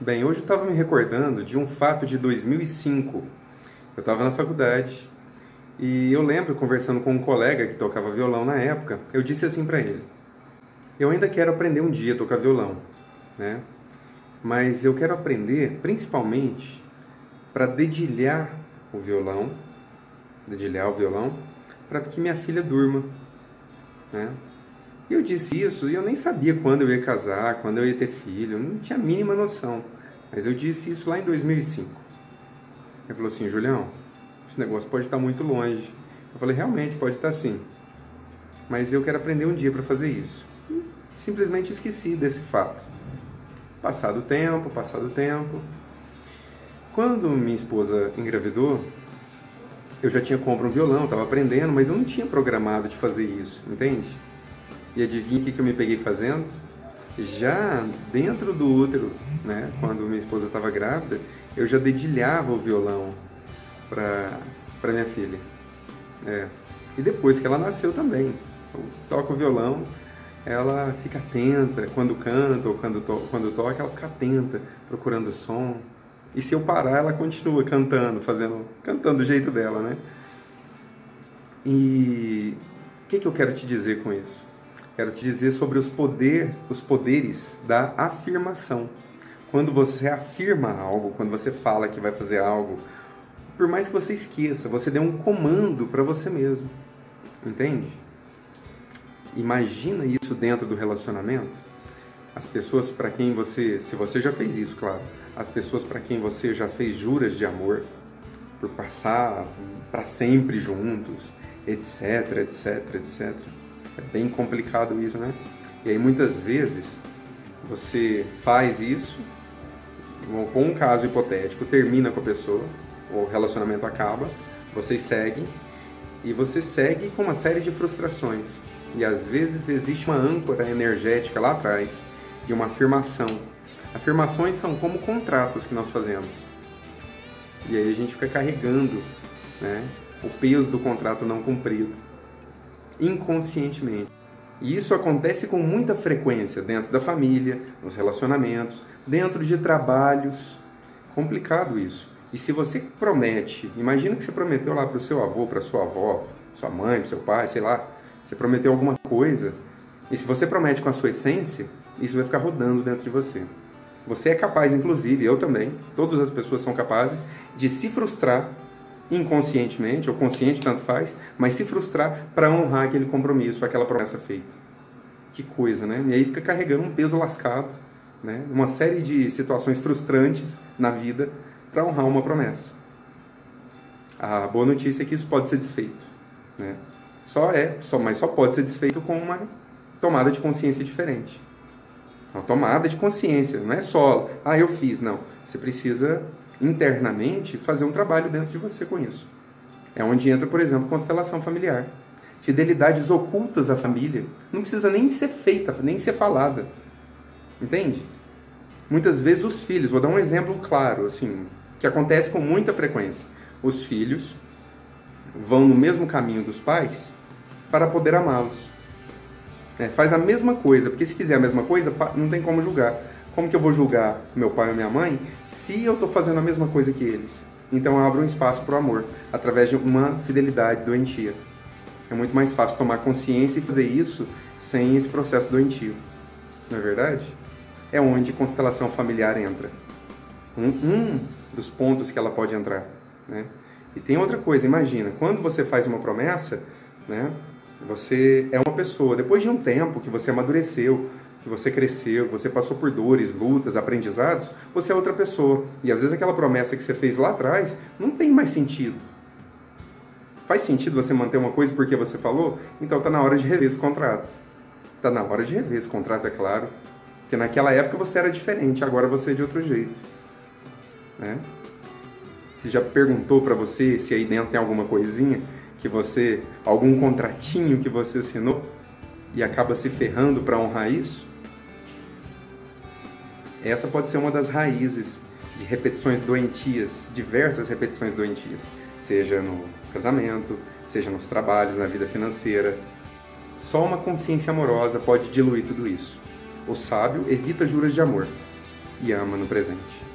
Bem, hoje eu estava me recordando de um fato de 2005. Eu estava na faculdade e eu lembro conversando com um colega que tocava violão na época, eu disse assim para ele: Eu ainda quero aprender um dia a tocar violão, né? Mas eu quero aprender principalmente para dedilhar o violão, dedilhar o violão, para que minha filha durma, né? E eu disse isso e eu nem sabia quando eu ia casar, quando eu ia ter filho, não tinha a mínima noção. Mas eu disse isso lá em 2005. Ele falou assim: Julião, esse negócio pode estar muito longe. Eu falei: realmente, pode estar sim. Mas eu quero aprender um dia para fazer isso. E simplesmente esqueci desse fato. Passado o tempo, passado o tempo. Quando minha esposa engravidou, eu já tinha comprado um violão, estava aprendendo, mas eu não tinha programado de fazer isso, entende? E adivinha o que, que eu me peguei fazendo? Já dentro do útero, né, quando minha esposa estava grávida, eu já dedilhava o violão para minha filha. É. E depois que ela nasceu também. Eu toco o violão, ela fica atenta quando canta ou quando, to quando toca, ela fica atenta, procurando som. E se eu parar, ela continua cantando, fazendo, cantando do jeito dela, né? E o que, que eu quero te dizer com isso? Quero te dizer sobre os, poder, os poderes da afirmação. Quando você afirma algo, quando você fala que vai fazer algo, por mais que você esqueça, você deu um comando para você mesmo. Entende? Imagina isso dentro do relacionamento. As pessoas para quem você, se você já fez isso, claro, as pessoas para quem você já fez juras de amor, por passar para sempre juntos, etc, etc, etc. É bem complicado isso, né? E aí muitas vezes você faz isso, com um caso hipotético, termina com a pessoa, o relacionamento acaba, vocês seguem e você segue com uma série de frustrações. E às vezes existe uma âncora energética lá atrás de uma afirmação. Afirmações são como contratos que nós fazemos. E aí a gente fica carregando né, o peso do contrato não cumprido inconscientemente. E isso acontece com muita frequência dentro da família, nos relacionamentos, dentro de trabalhos. Complicado isso. E se você promete, imagina que você prometeu lá para o seu avô, para sua avó, sua mãe, para seu pai, sei lá, você prometeu alguma coisa, e se você promete com a sua essência, isso vai ficar rodando dentro de você. Você é capaz, inclusive, eu também, todas as pessoas são capazes de se frustrar inconscientemente ou consciente, tanto faz, mas se frustrar para honrar aquele compromisso, aquela promessa feita. Que coisa, né? E aí fica carregando um peso lascado, né? Uma série de situações frustrantes na vida para honrar uma promessa. A boa notícia é que isso pode ser desfeito, né? Só é, só, mas só pode ser desfeito com uma tomada de consciência diferente. Uma tomada de consciência, não é só, ah, eu fiz, não. Você precisa internamente fazer um trabalho dentro de você com isso. É onde entra, por exemplo, constelação familiar. Fidelidades ocultas à família não precisa nem ser feita, nem ser falada. Entende? Muitas vezes os filhos, vou dar um exemplo claro, assim, que acontece com muita frequência. Os filhos vão no mesmo caminho dos pais para poder amá-los. É, faz a mesma coisa, porque se fizer a mesma coisa, não tem como julgar. Como que eu vou julgar meu pai ou minha mãe se eu estou fazendo a mesma coisa que eles? Então eu abro um espaço para o amor, através de uma fidelidade doentia. É muito mais fácil tomar consciência e fazer isso sem esse processo doentio. Não é verdade? É onde constelação familiar entra. Um, um dos pontos que ela pode entrar. Né? E tem outra coisa, imagina, quando você faz uma promessa, né, você é uma pessoa, depois de um tempo que você amadureceu, que você cresceu, você passou por dores, lutas, aprendizados, você é outra pessoa. E às vezes aquela promessa que você fez lá atrás não tem mais sentido. Faz sentido você manter uma coisa porque você falou? Então está na hora de rever esse contrato. Está na hora de rever esse contrato, é claro. Porque naquela época você era diferente, agora você é de outro jeito. Né? Você já perguntou para você se aí dentro tem alguma coisinha que você, algum contratinho que você assinou e acaba se ferrando para honrar isso? Essa pode ser uma das raízes de repetições doentias, diversas repetições doentias, seja no casamento, seja nos trabalhos, na vida financeira. Só uma consciência amorosa pode diluir tudo isso. O sábio evita juras de amor. e ama no presente.